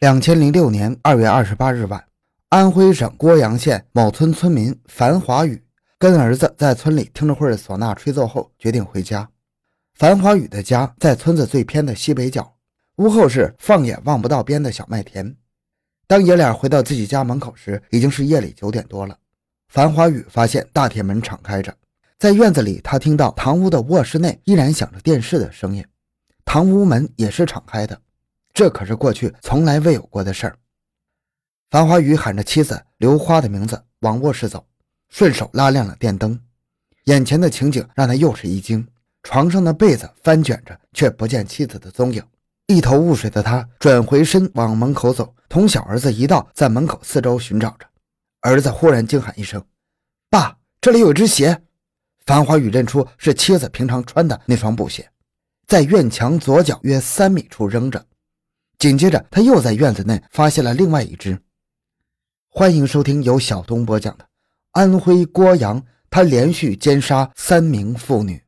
两千零六年二月二十八日晚，安徽省涡阳县某村村民樊华宇跟儿子在村里听了会儿唢呐吹奏后，决定回家。樊华宇的家在村子最偏的西北角，屋后是放眼望不到边的小麦田。当爷俩回到自己家门口时，已经是夜里九点多了。樊华宇发现大铁门敞开着，在院子里，他听到堂屋的卧室内依然响着电视的声音，堂屋门也是敞开的。这可是过去从来未有过的事儿。樊华宇喊着妻子刘花的名字往卧室走，顺手拉亮了电灯。眼前的情景让他又是一惊，床上的被子翻卷着，却不见妻子的踪影。一头雾水的他转回身往门口走，同小儿子一道在门口四周寻找着。儿子忽然惊喊一声：“爸，这里有一只鞋！”樊华宇认出是妻子平常穿的那双布鞋，在院墙左角约三米处扔着。紧接着，他又在院子内发现了另外一只。欢迎收听由小东播讲的《安徽涡阳》，他连续奸杀三名妇女。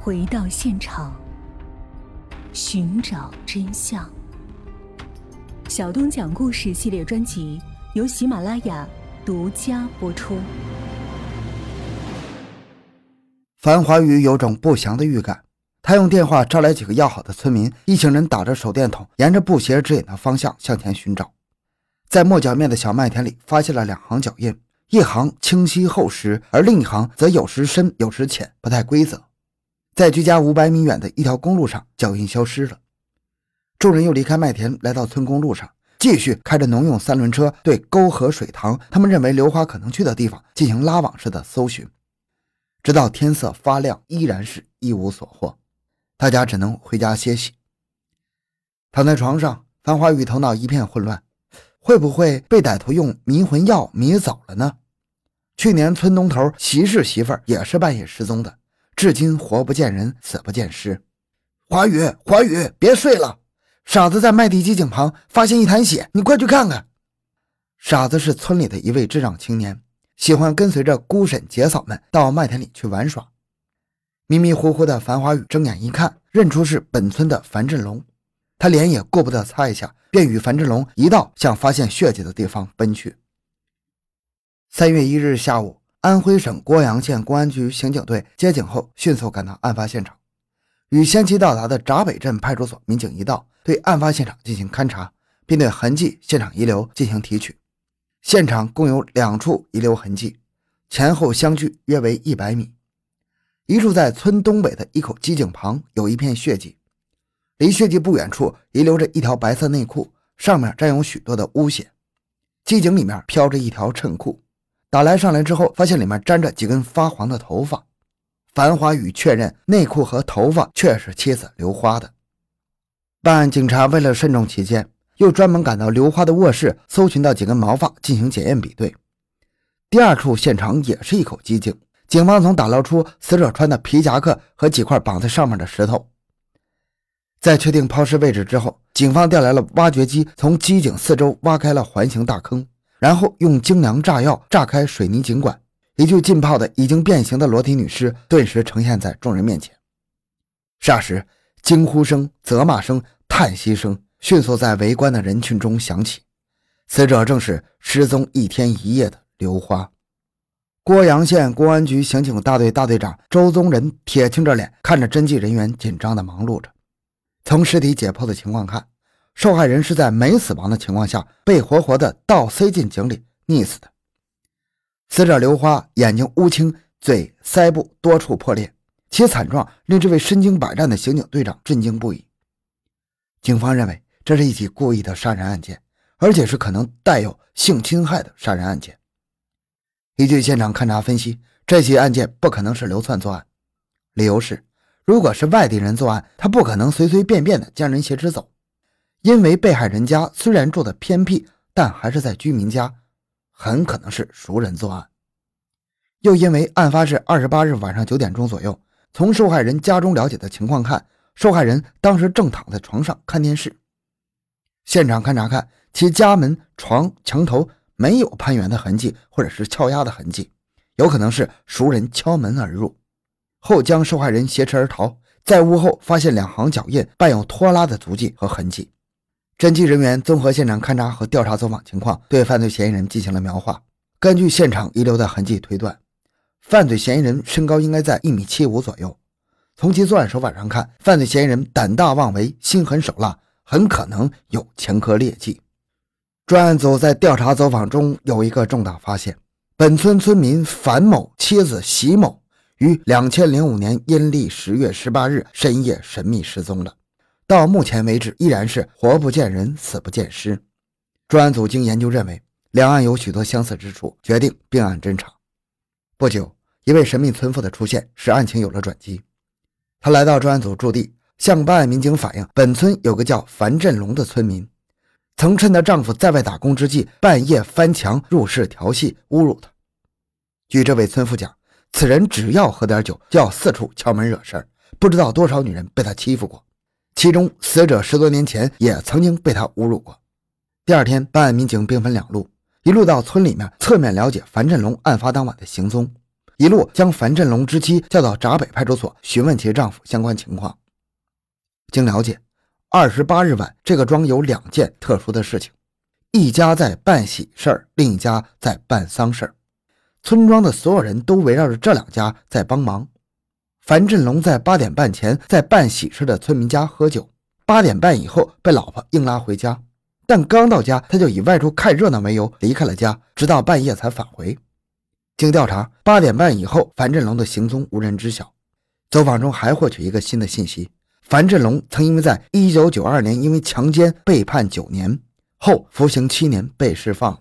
回到现场，寻找真相。小东讲故事系列专辑由喜马拉雅独家播出。樊华宇有种不祥的预感。他用电话招来几个要好的村民，一行人打着手电筒，沿着布鞋指引的方向向前寻找。在磨脚面的小麦田里，发现了两行脚印，一行清晰厚实，而另一行则有时深，有时浅，不太规则。在距家五百米远的一条公路上，脚印消失了。众人又离开麦田，来到村公路上，继续开着农用三轮车对沟河水塘他们认为刘花可能去的地方进行拉网式的搜寻，直到天色发亮，依然是一无所获。大家只能回家歇息。躺在床上，樊华宇头脑一片混乱，会不会被歹徒用迷魂药迷走了呢？去年村东头席氏媳妇也是半夜失踪的，至今活不见人，死不见尸。华宇，华宇，别睡了！傻子在麦地机井旁发现一滩血，你快去看看。傻子是村里的一位智障青年，喜欢跟随着姑婶姐嫂们到麦田里去玩耍。迷迷糊糊的樊华宇睁眼一看，认出是本村的樊振龙，他脸也顾不得擦一下，便与樊振龙一道向发现血迹的地方奔去。三月一日下午，安徽省涡阳县公安局刑警队接警后，迅速赶到案发现场，与先期到达的闸北镇派出所民警一道，对案发现场进行勘查，并对痕迹、现场遗留进行提取。现场共有两处遗留痕迹，前后相距约为一百米。一处在村东北的一口机井旁有一片血迹，离血迹不远处遗留着一条白色内裤，上面沾有许多的污血。机井里面飘着一条衬裤，打来上来之后，发现里面沾着几根发黄的头发。樊华宇确认内裤和头发确是妻子刘花的。办案警察为了慎重起见，又专门赶到刘花的卧室，搜寻到几根毛发进行检验比对。第二处现场也是一口机井。警方从打捞出死者穿的皮夹克和几块绑在上面的石头。在确定抛尸位置之后，警方调来了挖掘机，从机井四周挖开了环形大坑，然后用精良炸药炸开水泥井管，一具浸泡的已经变形的裸体女尸顿时呈现在众人面前。霎时，惊呼声、责骂声、叹息声迅速在围观的人群中响起。死者正是失踪一天一夜的刘花。涡阳县公安局刑警大队大队长周宗仁铁青着脸看着侦缉人员紧张地忙碌着。从尸体解剖的情况看，受害人是在没死亡的情况下被活活的倒塞进井里溺死的。死者刘花眼睛乌青，嘴、腮部多处破裂，其惨状令这位身经百战的刑警队长震惊不已。警方认为这是一起故意的杀人案件，而且是可能带有性侵害的杀人案件。依据现场勘查分析，这起案件不可能是流窜作案。理由是，如果是外地人作案，他不可能随随便便的将人挟持走。因为被害人家虽然住的偏僻，但还是在居民家，很可能是熟人作案。又因为案发是二十八日晚上九点钟左右，从受害人家中了解的情况看，受害人当时正躺在床上看电视。现场勘查看，其家门、床、墙头。没有攀援的痕迹，或者是撬压的痕迹，有可能是熟人敲门而入，后将受害人挟持而逃。在屋后发现两行脚印，伴有拖拉的足迹和痕迹。侦缉人员综合现场勘查和调查走访情况，对犯罪嫌疑人进行了描画。根据现场遗留的痕迹推断，犯罪嫌疑人身高应该在一米七五左右。从其作案手法上看，犯罪嫌疑人胆大妄为、心狠手辣，很可能有前科劣迹。专案组在调查走访中有一个重大发现：本村村民樊某妻子席某于两千零五年阴历十月十八日深夜神秘失踪了。到目前为止，依然是活不见人，死不见尸。专案组经研究认为，两案有许多相似之处，决定并案侦查。不久，一位神秘村妇的出现使案情有了转机。他来到专案组驻地，向办案民警反映，本村有个叫樊振龙的村民，曾趁她丈夫在外打工之际，半夜翻墙入室调戏、侮辱她。据这位村妇讲，此人只要喝点酒，就要四处敲门惹事儿，不知道多少女人被他欺负过。其中死者十多年前也曾经被他侮辱过。第二天，办案民警兵分两路，一路到村里面侧面了解樊振龙案发当晚的行踪，一路将樊振龙之妻叫到闸北派出所询问其丈夫相关情况。经了解，二十八日晚，这个庄有两件特殊的事情：一家在办喜事儿，另一家在办丧事儿。村庄的所有人都围绕着这两家在帮忙。樊振龙在八点半前在办喜事的村民家喝酒，八点半以后被老婆硬拉回家，但刚到家他就以外出看热闹为由离开了家，直到半夜才返回。经调查，八点半以后樊振龙的行踪无人知晓。走访中还获取一个新的信息：樊振龙曾因为在一九九二年因为强奸被判九年后服刑七年被释放了。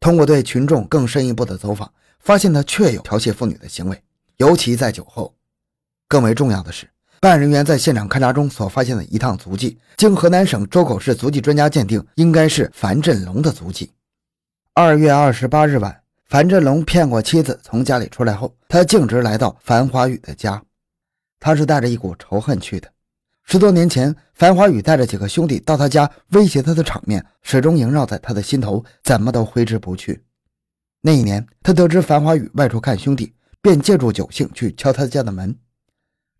通过对群众更深一步的走访，发现他确有调戏妇女的行为，尤其在酒后。更为重要的是，办案人员在现场勘查中所发现的一趟足迹，经河南省周口市足迹专家鉴定，应该是樊振龙的足迹。二月二十八日晚，樊振龙骗过妻子从家里出来后，他径直来到樊华宇的家。他是带着一股仇恨去的。十多年前，樊华宇带着几个兄弟到他家威胁他的场面，始终萦绕在他的心头，怎么都挥之不去。那一年，他得知樊华宇外出看兄弟，便借助酒兴去敲他家的门。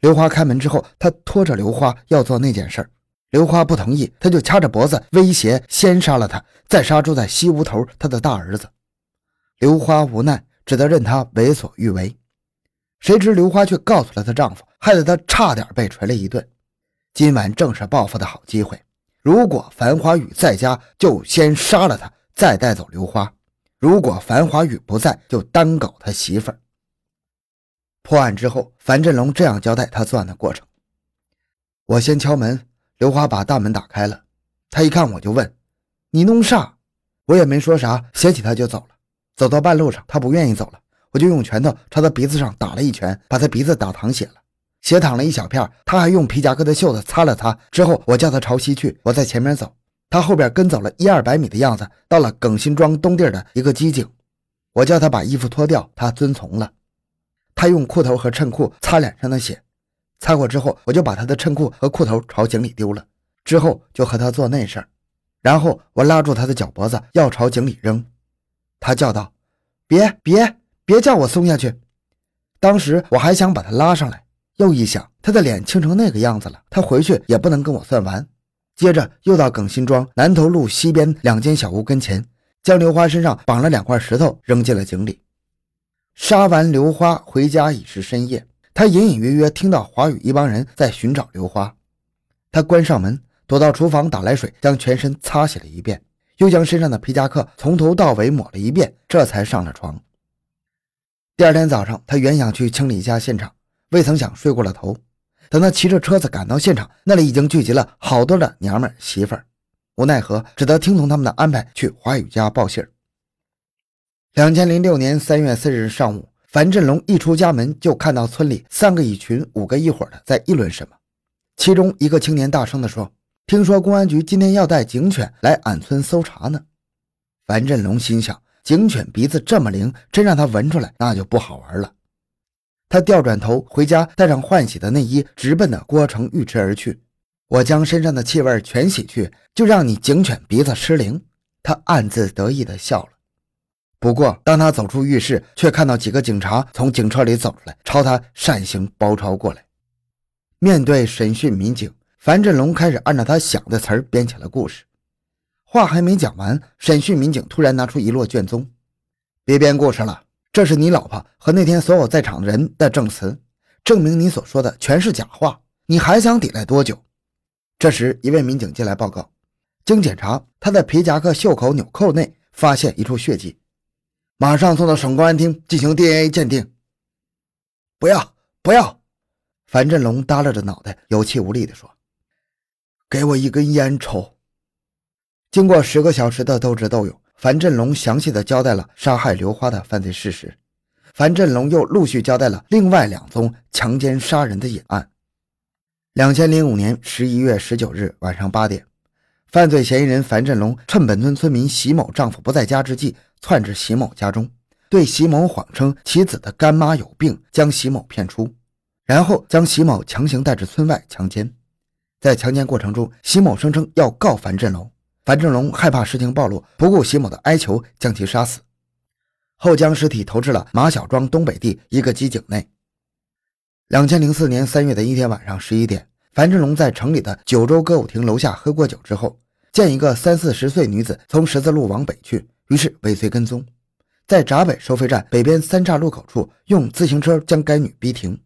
刘花开门之后，他拖着刘花要做那件事刘花不同意，他就掐着脖子威胁先杀了他，再杀住在西屋头他的大儿子。刘花无奈，只得任他为所欲为。谁知刘花却告诉了她丈夫，害得她差点被锤了一顿。今晚正是报复的好机会，如果樊华宇在家，就先杀了他，再带走刘花；如果樊华宇不在，就单搞他媳妇儿。破案之后，樊振龙这样交代他作案的过程：我先敲门，刘花把大门打开了。他一看我就问：“你弄啥？”我也没说啥，携起他就走了。走到半路上，他不愿意走了，我就用拳头朝他鼻子上打了一拳，把他鼻子打淌血了，血淌了一小片。他还用皮夹克的袖子擦了擦。之后我叫他朝西去，我在前面走，他后边跟走了一二百米的样子，到了耿新庄东地的一个机井，我叫他把衣服脱掉，他遵从了。他用裤头和衬裤擦脸上的血，擦过之后，我就把他的衬裤和裤头朝井里丢了。之后就和他做那事儿，然后我拉住他的脚脖子要朝井里扔，他叫道：“别别别叫我松下去！”当时我还想把他拉上来，又一想他的脸青成那个样子了，他回去也不能跟我算完。接着又到耿新庄南头路西边两间小屋跟前，将刘花身上绑了两块石头扔进了井里。杀完刘花回家已是深夜，他隐隐约约听到华宇一帮人在寻找刘花。他关上门，躲到厨房打来水，将全身擦洗了一遍，又将身上的皮夹克从头到尾抹了一遍，这才上了床。第二天早上，他原想去清理一下现场，未曾想睡过了头。等他骑着车子赶到现场，那里已经聚集了好多的娘们媳妇儿，无奈何，只得听从他们的安排去华宇家报信儿。两千零六年三月四日上午，樊振龙一出家门，就看到村里三个一群、五个一伙的在议论什么。其中一个青年大声地说：“听说公安局今天要带警犬来俺村搜查呢。”樊振龙心想：警犬鼻子这么灵，真让他闻出来，那就不好玩了。他调转头回家，带上换洗的内衣，直奔的郭城浴池而去。我将身上的气味全洗去，就让你警犬鼻子失灵。他暗自得意地笑了。不过，当他走出浴室，却看到几个警察从警车里走出来，朝他扇形包抄过来。面对审讯民警，樊振龙开始按照他想的词儿编起了故事，话还没讲完，审讯民警突然拿出一摞卷宗：“别编故事了，这是你老婆和那天所有在场人的证词，证明你所说的全是假话。你还想抵赖多久？”这时，一位民警进来报告：经检查，他的皮夹克袖口纽扣内发现一处血迹，马上送到省公安厅进行 DNA 鉴定。不要，不要！樊振龙耷拉着脑袋，有气无力地说：“给我一根烟抽。”经过十个小时的斗智斗勇，樊振龙详细的交代了杀害刘花的犯罪事实。樊振龙又陆续交代了另外两宗强奸杀人的隐案。两千零五年十一月十九日晚上八点，犯罪嫌疑人樊振龙趁本村村民席某丈夫不在家之际，窜至席某家中，对席某谎称其子的干妈有病，将席某骗出，然后将席某强行带至村外强奸。在强奸过程中，席某声称要告樊振龙。樊振龙害怕事情暴露，不顾席某的哀求，将其杀死，后将尸体投至了马小庄东北地一个机井内。两千零四年三月的一天晚上十一点，樊振龙在城里的九州歌舞厅楼下喝过酒之后，见一个三四十岁女子从十字路往北去，于是尾随跟踪，在闸北收费站北边三岔路口处用自行车将该女逼停，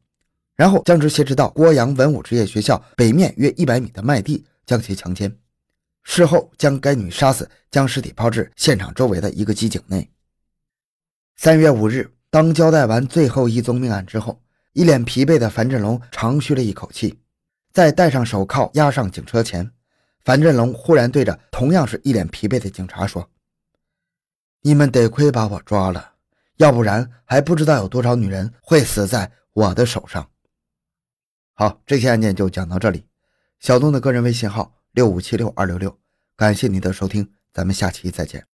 然后将之挟持到郭阳文武职业学校北面约一百米的麦地，将其强奸。事后将该女杀死，将尸体抛至现场周围的一个机井内。三月五日，当交代完最后一宗命案之后，一脸疲惫的樊振龙长吁了一口气，在戴上手铐押上警车前，樊振龙忽然对着同样是一脸疲惫的警察说：“你们得亏把我抓了，要不然还不知道有多少女人会死在我的手上。”好，这期案件就讲到这里。小东的个人微信号。六五七六二六六，感谢您的收听，咱们下期再见。